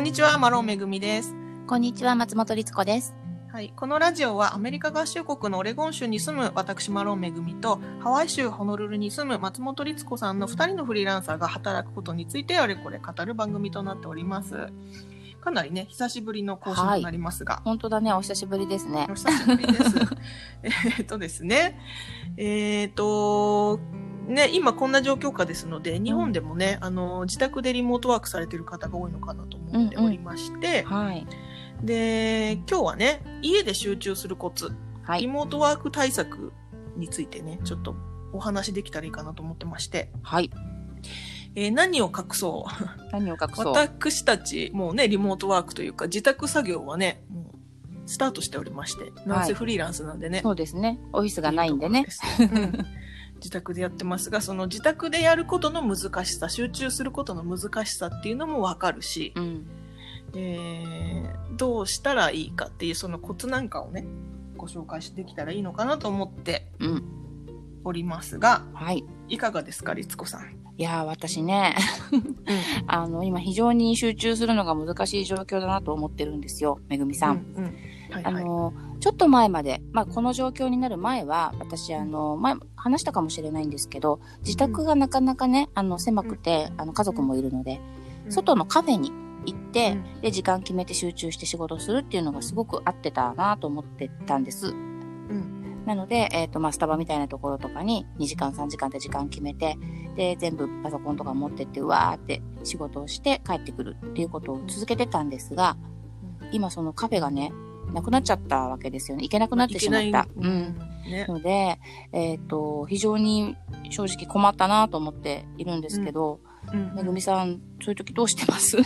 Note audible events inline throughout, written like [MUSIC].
こんにちは、マロンめぐみです。こんにちは、松本律子です。はい、このラジオはアメリカ合衆国のオレゴン州に住む私マロンめぐみとハワイ州ホノルルに住む松本律子さんの2人のフリーランサーが働くことについてあれこれ語る番組となっております。かなりね、久しぶりの更新となりますが、本当だね、お久しぶりですねお。久しぶりです。[LAUGHS] えーっとですね、えーっと、ね、今こんな状況下ですので、日本でもね、あの、自宅でリモートワークされてる方が多いのかなと思っておりまして、はい。で、今日はね、家で集中するコツ、リはい。モートワーク対策についてね、ちょっとお話できたらいいかなと思ってまして、はい。えー何を隠そう？何を隠そう？私たち、もうね、リモートワークというか、自宅作業はね、もう、スタートしておりまして、なんせフリーランスなんでね。そうですね。オフィスがないんでね。いい [LAUGHS] 自宅でやってますが、その自宅でやることの難しさ、集中することの難しさっていうのもわかるし、うん。えーどうしたらいいかっていうそのコツなんかをね、ご紹介してできたらいいのかなと思ってうん。おりますが、はい。いかがですか、律子さん？いやー、私ね、うん [LAUGHS] あの、今非常に集中するのが難しい状況だなと思ってるんですよ、めぐみさん。うんうんはいはい。あの、ちょっと前まで、まあ、この状況になる前は、私、あの、前、話したかもしれないんですけど、自宅がなかなかね、あの、狭くて、あの、家族もいるので、外のカフェに行って、うん。で、時間決めて集中して仕事するっていうのがすごく合ってたなと思ってたんです。うん。なので、えっ、と、まあ、スタバみたいなところとかに2時間3時間って時間決めて、で、全部パソコンとか持ってって、うわーって仕事をして帰ってくるっていうことを続けてたんですが、今そのカフェがね、なくなっちゃったわけですよね。行けなくなってしまった。うん。ね。ので、えっ、と、非常に正直困ったなと思っているんですけど、うんめぐみさん、そういう時どうしてます？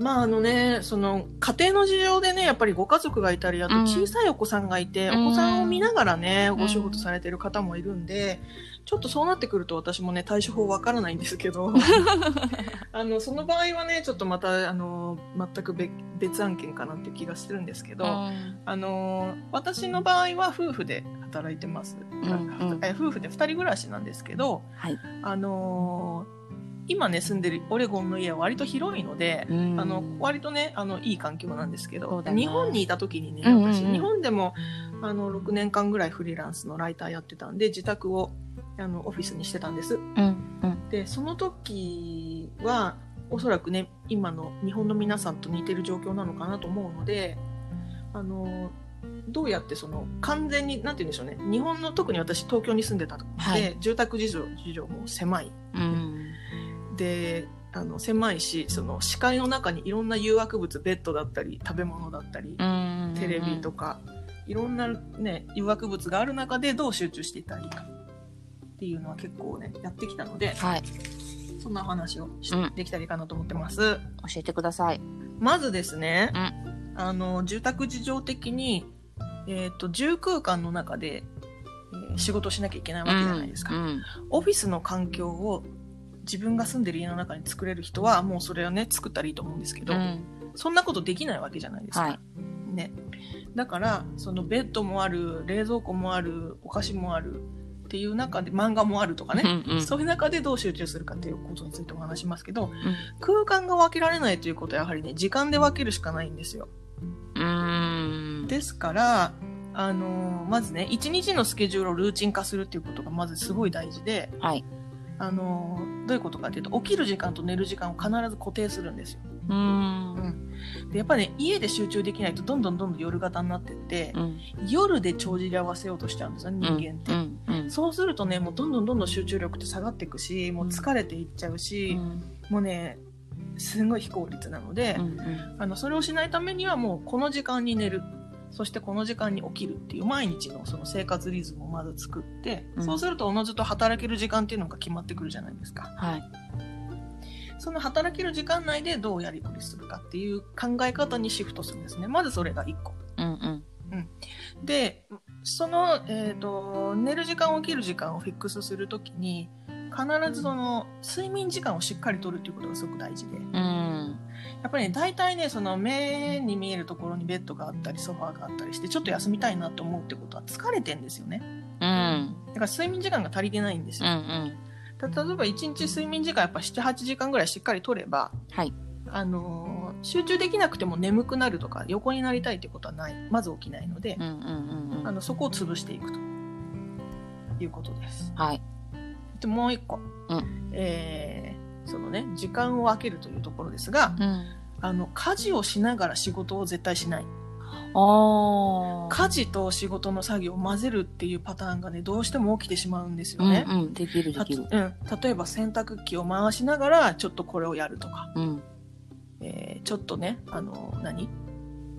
まああのね、その家庭の事情でね、やっぱりご家族がいたり、あとうん。小さいお子さんがいて、うん。お子さんを見ながらね、ん。お仕事されてる方もいるんで、ちょっとそうなってくると私もね、対処法わからないんですけど、[LAUGHS] あの、その場合はね、ちょっとまた、あの、全く別別案件かなって気がするんですけど、あの、私の場合は夫婦で働いてます。んうん。え夫婦で二人暮らしなんですけど、はい。あの今ね、住んでるオレゴンの家は割と広いので、うんあの、割とね、あの、いい環境なんですけど、日本にいた時にね、うんうんうん私、日本でも、あの、6年間ぐらいフリーランスのライターやってたんで、自宅を、あの、オフィスにしてたんです。うん、うん。で、その時は、おそらくね、今の日本の皆さんと似てる状況なのかなと思うので、あの、どうやってその完全に、なんて言うんでしょうね。日本の特に私東京に住んでたので、はい住宅事情、事情も狭い。うん。で、あの、狭いし、その視界の中にいろんな誘惑物、ベッドだったり、食べ物だったり、うん。テレビとか、いろんなね、誘惑物がある中でどう集中していったらいいかっていうのは結構ね、やってきたので、はい。そんなお話をしうんできたらいいかなと思ってます。教えてください。まずですね、うあの、住宅事情的に、えっ、と、住空間の中で、えー仕事しなきゃいけないわけじゃないですか。うん。オフィスの環境を自分が住んでる家の中に作れる人は、もうそれをね、作ったらいいと思うんですけど、うん。そんなことできないわけじゃないですか。はいね。だから、そのベッドもある、冷蔵庫もある、お菓子もあるっていう中で、漫画もあるとかね、うんうんそういう中でどう集中するかっていうことについてお話しますけど、空間が分けられないということはやはりね、時間で分けるしかないんですよ。うん。ですから、あのーまずね、一日のスケジュールをルーチン化するっていうことがまずすごい大事で、はい。あのーどういうことかっていうと、起きる時間と寝る時間を必ず固定するんですよ。うん。で、やっぱりね、家で集中できないとどんどんどんどん夜型になってって、うん。夜で帳尻合わせようとしちゃうんですよね、人間って。うん。うん。そうするとね、もうどんどんどんどん集中力って下がっていくし、もう疲れていっちゃうし、もうね、すごい非効率なので、うん。あの、それをしないためにはもうこの時間に寝る。そしてこの時間に起きるっていう毎日のその生活リズムをまず作って、うんそうするとおのずと働ける時間っていうのが決まってくるじゃないですか。はい。その働ける時間内でどうやりくりするかっていう考え方にシフトするんですね。まずそれが1個。うん。うん。で、その、えっ、と、寝る時間、起きる時間をフィックスするときに、必ずその睡眠時間をしっかりとるっていうことがすごく大事で。うん。やっぱりね、大体ね、その目に見えるところにベッドがあったり、ソファーがあったりして、ちょっと休みたいなと思うってことは疲れてんですよね。うん。だから睡眠時間が足りてないんですうん。うよ。ん。た例えば1日睡眠時間やっぱ7、8時間ぐらいしっかり取れば、はい。あのー集中できなくても眠くなるとか横になりたいってことはないまず起きないのでう、んうんうんうん。あのそこを潰していくということです。はい。でもう一個、うんえーそのね時間を空けるというところですが、うん。あの家事をしながら仕事を絶対しないああ。家事と仕事の作業を混ぜるっていうパターンがねどうしても起きてしまうんですよね。うんうん。できるでたきる。うん、例えば洗濯機を回しながらちょっとこれをやるとか、うん。えーちょっとねあの何？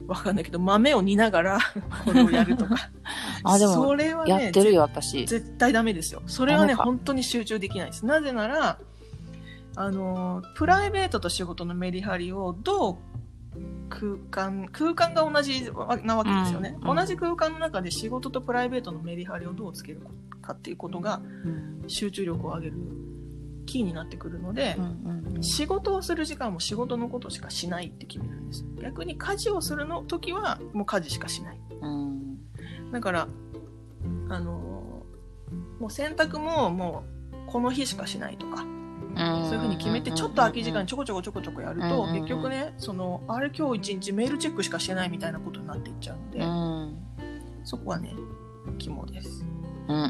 わかんないけど豆を煮ながら [LAUGHS] これをやるとか [LAUGHS] あでもそれはねやってるよ、私。絶対ダメですよ。それはね、本当に集中できないです。なぜなら、あの、プライベートと仕事のメリハリをどう空間、空間が同じなわけですよね。うんうん同じ空間の中で仕事とプライベートのメリハリをどうつけるかっていうことがうん集中力を上げるキーになってくるのでう、んうんうん。仕事をする時間も仕事のことしかしないって決めるんです。逆に家事をするの時はもう家事しかしない。うん。だから、あのーもう洗濯ももうこの日しかしないとか、そういうふうに決めてちょっと空き時間ちょこちょこちょこちょこやると、結局ね、その、あれ今日一日メールチェックしかしてないみたいなことになっていっちゃうので、うん。そこはね、肝です。うん。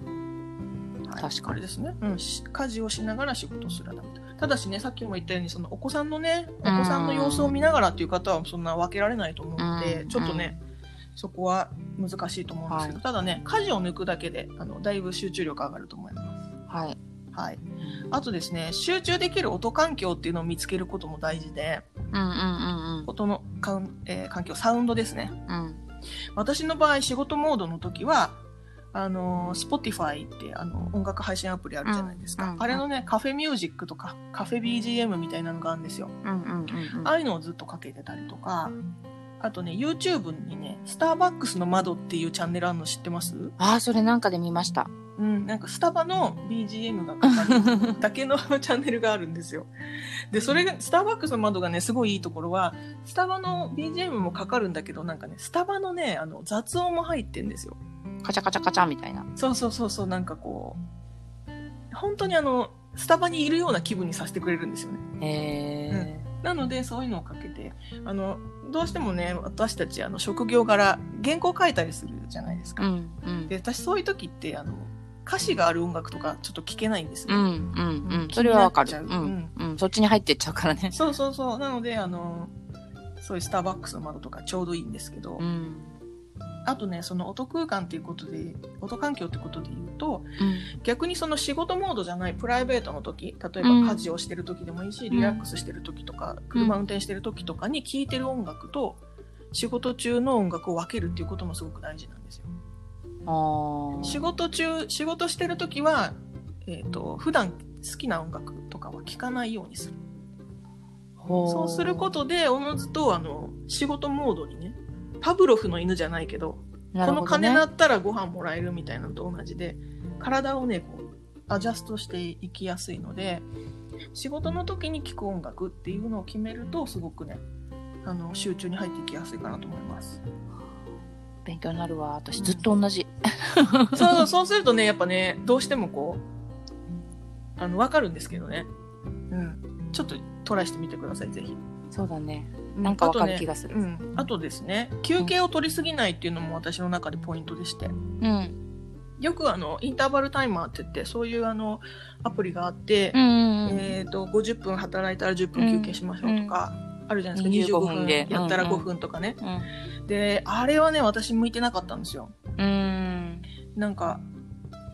はい、確かにですね、うん。し家事をしながら仕事をするはダメだただしね、さっきも言ったように、そのお子さんのね、お子さんの様子を見ながらっていう方はそんな分けられないと思うので、うんちょっとね、そこは難しいと思うんですけど、はいただね、家事を抜くだけで、あの、だいぶ集中力上がると思います。はい。はい。あとですね、集中できる音環境っていうのを見つけることも大事で、うんうんうん音のかん、えー環境、サウンドですね。うん。うん。私の場合、仕事モードの時は、あの、Spotify ってあの音楽配信アプリあるじゃないですか。うんうんあれのね、カフェミュージックとか、カフェ BGM みたいなのがあるんですよ。うんうんうんああいうのをずっとかけてたりとか、あとね、YouTube にね、スターバックスの窓っていうチャンネルあるの知ってます？ああ、それなんかで見ました。うん、なんかスタバの BGM がかかるだけのチャンネルがあるんですよ。で、それが、スターバックスの窓がね、すごいいいところは、スタバの BGM もかかるんだけど、なんかね、スタバのね、あの、雑音も入ってんですよ。カチャカチャカチャみたいな。そうそうそうそう、なんかこう、本当にあの、スタバにいるような気分にさせてくれるんですよね。へえ。なので、そういうのをかけて、あの、どうしてもね、私たち、あの、職業柄、原稿書いたりするじゃないですか。うんうん。で、私そういう時って、あの、歌詞がある音楽とかちょっと聞けないんですよ。うんうんうん。気それはわかる。うんうん。そっちに入ってっちゃうからね。そうそうそう。なので、あの、そういうスターバックスの窓とかちょうどいいんですけど、うん。あとね、その音空間っていうことで、音環境ってことで言うと、うん。逆にその仕事モードじゃないプライベートの時、例えうんば家事をしてる時でもいいし、リラックスしてる時とか、車運転してる時とかに聴いてる音楽と、仕事中の音楽を分けるっていうこともすごく大事なんですよ。仕事中、仕事してる時は、えっ、と、普段好きな音楽とかは聴かないようにする。ほそうすることで、おのずと、あの、仕事モードにね、パブロフの犬じゃないけど、このなるほどね鐘鳴ったらご飯もらえるみたいなのと同じで、体をね、こう、アジャストしていきやすいので、仕事の時に聴く音楽っていうのを決めると、すごくね、あの、集中に入っていきやすいかなと思います。勉強になるわ。私ずっと同じ。[LAUGHS] そうそう、そうするとね、やっぱね、どうしてもこう、あの、わかるんですけどね。うん。ちょっとトライしてみてください、ぜひ。そうだね。なんかわかる気ががする。うん。あとですね、休憩を取りすぎないっていうのも私の中でポイントでして。うん。よくあの、インターバルタイマーって言って、そういうあの、アプリがあって、うんうんうん。えっ、と、50分働いたら10分休憩しましょうとか、あるじゃないですか。25 25分でやったら5うんうん分とかね。うん。で、あれはね、私向いてなかったんですよ。うん。なんか、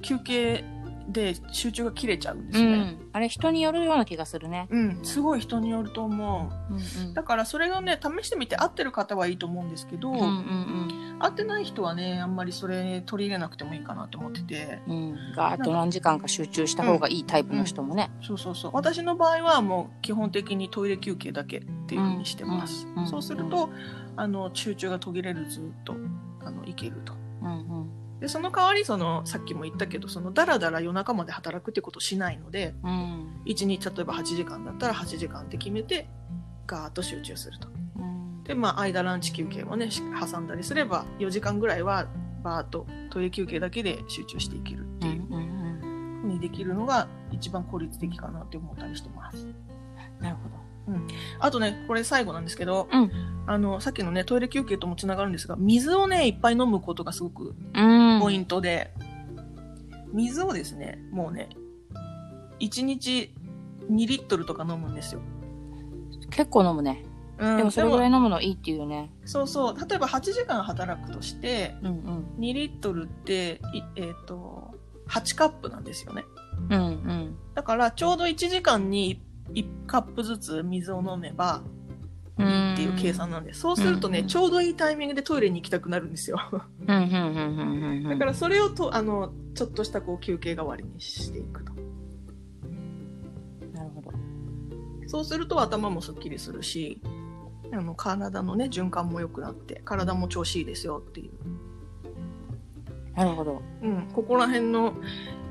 休憩で集中が切れちゃうんですうね。ん。あれ人によるような気がするね。うん、すごい人によると思う。うんうん。だからそれをね、試してみて合ってる方はいいと思うんですけど、うんうん合ってない人はね、あんまりそれ取り入れなくてもいいかなと思ってて。うん。ーッと何時間か集中した方がいいタイプの人もね。そうそうそう。私の場合はもう基本的にトイレ休憩だけっていうふうにしてます。うんうんそうすると、あの、集中が途切れるずっと、あの、いけると。うんうん。で、その代わり、その、さっきも言ったけど、その、だらだら夜中まで働くってことをしないので、うん。1日例えば8時間だったら8時間って決めて、ガーッと集中すると。うん。で、まあ、間ランチ休憩もね、し挟んだりすれば、4時間ぐらいは、バーッとトイレ休憩だけで集中していけるっていううんうんうん。ふうにできるのが、一番効率的かなって思ったりしてます。なるほど。あとね、これ最後なんですけど、うんあの、さっきのね、トイレ休憩ともつながるんですが、水をね、いっぱい飲むことがすごくうん。ポイントで、水をですね、もうね、1日2リットルとか飲むんですよ。結構飲むね。うん、でもそれぐらい飲むのいいっていうよね。そうそう。例えば8時間働くとして、うんうん。2リットルって、いえっ、と、8カップなんですよね。うんうん。だから、ちょうど1時間に1カップずつ水を飲めばっていう計算なんです。そうするとね、うん。ちょうどいいタイミングでトイレに行きたくなるんですよ。うん。うん。うん。うん。うん。うん。だから、それをと、あの、ちょっとしたこう休憩代わりにしていくと。なるほど。そうすると頭もすっきりするし、あの、体のね、循環も良くなって、体も調子いいですよっていう。なるほど。うん、ここら辺の、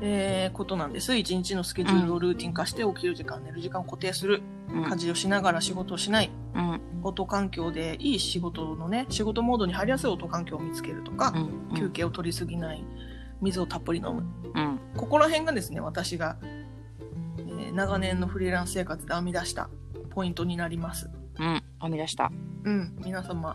えーことなん。です。一日のスケジュールをルーティン化して起きる時間、寝る時間を固定する。うん。家事をしながら仕事をしない。うん。音環境でいい仕事のね、仕事モードに入りやすい音環境を見つけるとかう、ん。休憩を取りすぎない。水をたっぷり飲む。うん。ここら辺がですね、私が、えー長年のフリーランス生活で編み出したポイントになります。うん。編み出した。うん、皆様、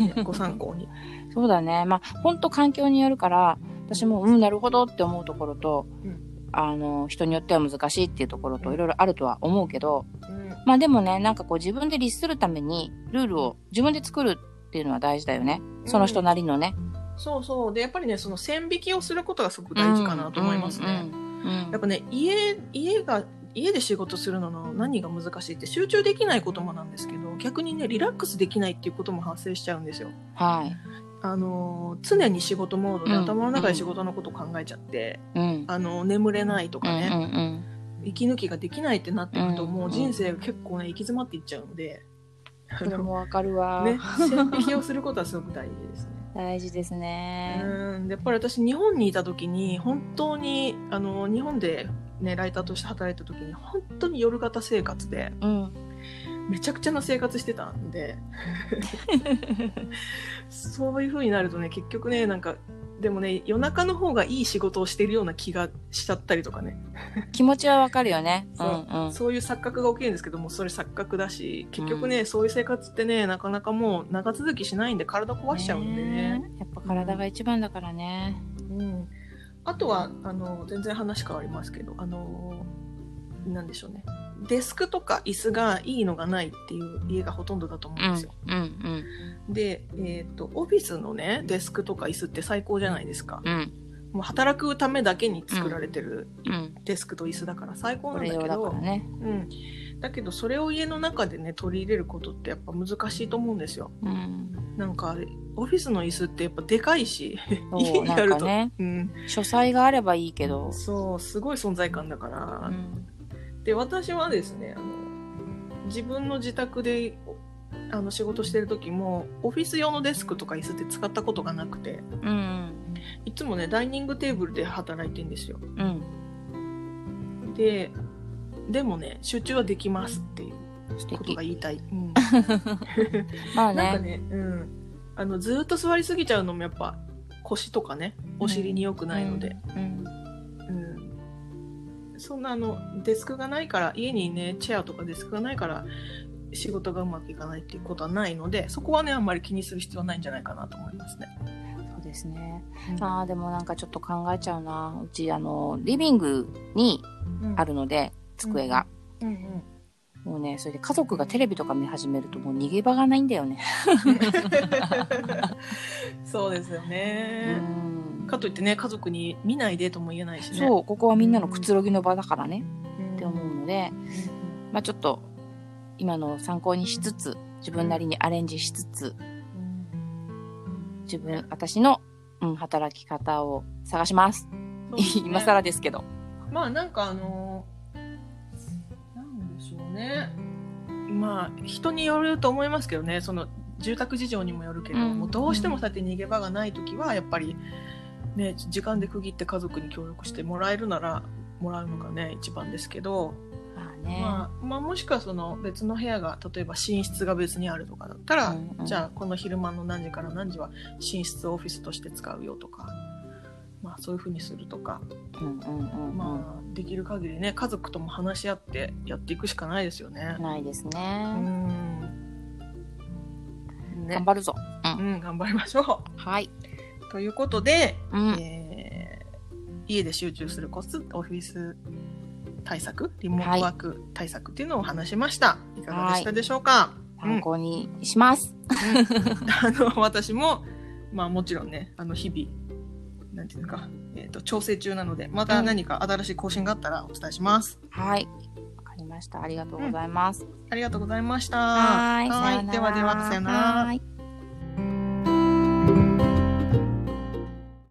ね [LAUGHS] ご参考に。そうだね。まあ、ほんと環境によるから、私も、うん、なるほどって思うところと、うんあの、人によっては難しいっていうところといろいろあるとは思うけど、うんまあでもね、なんかこう自分で律するためにルールを自分で作るっていうのは大事だよね。その人なりのね。そうそう。で、やっぱりね、その線引きをすることがすごく大事かなと思いますね。うん。うんやっぱね、家、家が、家で仕事するのの何が難しいって集中できないこともなんですけど、逆にね、リラックスできないっていうことも発生しちゃうんですよ。はい。あのー、常に仕事モードでうん頭の中で仕事のことを考えちゃって、うん。あの、眠れないとうんうかね、ん息抜きができないってなっていくと、うんもう人生が結構ね、行き詰まっていっちゃうので、あそれのもわかるわ。[LAUGHS] ね、線引きをすることはすごく大事ですね。大事ですね。うんでやっぱり私日本にいた時に本当にあの日本で、ね、ライターとして働いた時に本当に夜型生活でうん。めちゃくちゃな生活してたんで [LAUGHS] そういう風になるとね結局ねなんかでもね夜中の方がいい仕事をしてるような気がしちゃったりとかね、気持ちはわかるよね。[LAUGHS] うそんうん。そういう錯覚が起きるんですけどもそれ錯覚だし結局ね、そういう生活ってねなかなかもう長続きしないんで体壊しちゃうんでねえやっぱ体が一番だからね。うん、あとはあの全然話変わりますけどあのなんでしょうねデスクとか椅子がいいのがないっていう家がほとんどだと思うんうんですよ、うんで、えー、とオフィスのねデスクとか椅子って最高じゃないですか。うん。もう働くためだけに作られてるうん。デスクと椅子だから最高なんだけど。ね。うん、だけどそれを家の中でね取り入れることってやっぱ難しいと思うんですよ。うん。なんかオフィスの椅子ってやっぱでかいし [LAUGHS] 家にあると、かね、うん、書斎があればいいけど。そうすごい存在感だから、うん。で私はですねあの自分の自宅であの仕事してる時もオフィス用のデスクとか椅子って使ったことがなくてうん。いつもねダイニングテーブルで働いてんですようん。ででもね集中はできますっていう素こと敵が。言いたい、うん [LAUGHS] まあなんかね。ね、うん、あのずーっと座りすぎちゃうのもやっぱ腰とかねお尻に良くないので、うん。うん、そんなあのデスクがないから家にねチェアとかデスクがないから仕事がうまくいかないっていうことはないのでそこはねあんまり気にする必要はないんじゃないかなと思いますね。そうですね。うんああ、でもなんかちょっと考えちゃうな。うち、あの、リビングにあるので、机が。うんうんもうね、それで家族がテレビとか見始めるともう逃げ場がないんだよね。[LAUGHS] そうですようね。ん。かといってね家族に見ないでとも言えないしね。そう、ここはみんなのくつろぎの場だからね、うんって思うので、まあちょっと、今のを参考にしつつ、自分なりにアレンジしつつ、自分、私の、うん、働き方を探します。ね [LAUGHS] 今更ですけど。まあなんかあのなんでしょうねまあ人によると思いますけどねその住宅事情にもよるけど、うんもうどうしてもそうやって逃げ場がない時はやっぱりね時間で区切って家族に協力してもらえるならもらうのがね一番ですけど、まあね。まあ、まあもしくはその別の部屋が例えば寝室が別にあるとかだったら、うんうんじゃあこの昼間の何時から何時は寝室をオフィスとして使うよとかまあそういうふうにするとかうんうんうんうん。まあできる限りね家族とも話し合ってやっていくしかないですよね。ないですうね。んね頑張るぞ。うん、頑張りましょはい。う。ということで、うん。えー家で集中するコツオフィス対策リモートワーク対策っていうのをお話しました。い、かがでしたでしょうか、参考にします。[LAUGHS] あの私もまあもちろんねあの日々なんていうのか、えー、と調整中なのでまた何か新しい更新があったらお伝えします。はい。わかりました。ありがとうございます。ありがとうございました。はーい。ではではさよなら。